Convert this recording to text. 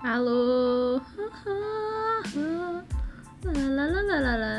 Alô? Lá, lá, lá, lá, lá, lá.